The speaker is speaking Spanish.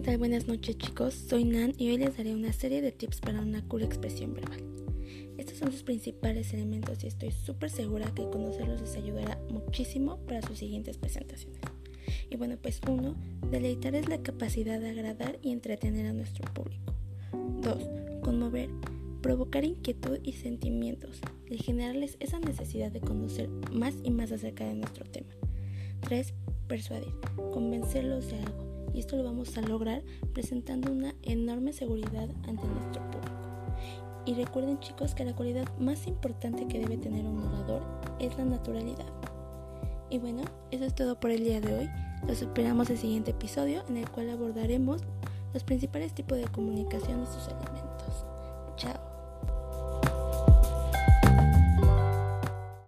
tal? Buenas noches chicos, soy Nan y hoy les daré una serie de tips para una cool expresión verbal. Estos son sus principales elementos y estoy súper segura que conocerlos les ayudará muchísimo para sus siguientes presentaciones. Y bueno, pues uno, deleitar es la capacidad de agradar y entretener a nuestro público. 2. Conmover, provocar inquietud y sentimientos y generarles esa necesidad de conocer más y más acerca de nuestro tema. 3. Persuadir, convencerlos de algo y esto lo vamos a lograr presentando una enorme seguridad ante nuestro público. Y recuerden chicos que la cualidad más importante que debe tener un orador es la naturalidad. Y bueno, eso es todo por el día de hoy. Los esperamos el siguiente episodio en el cual abordaremos los principales tipos de comunicación y sus elementos.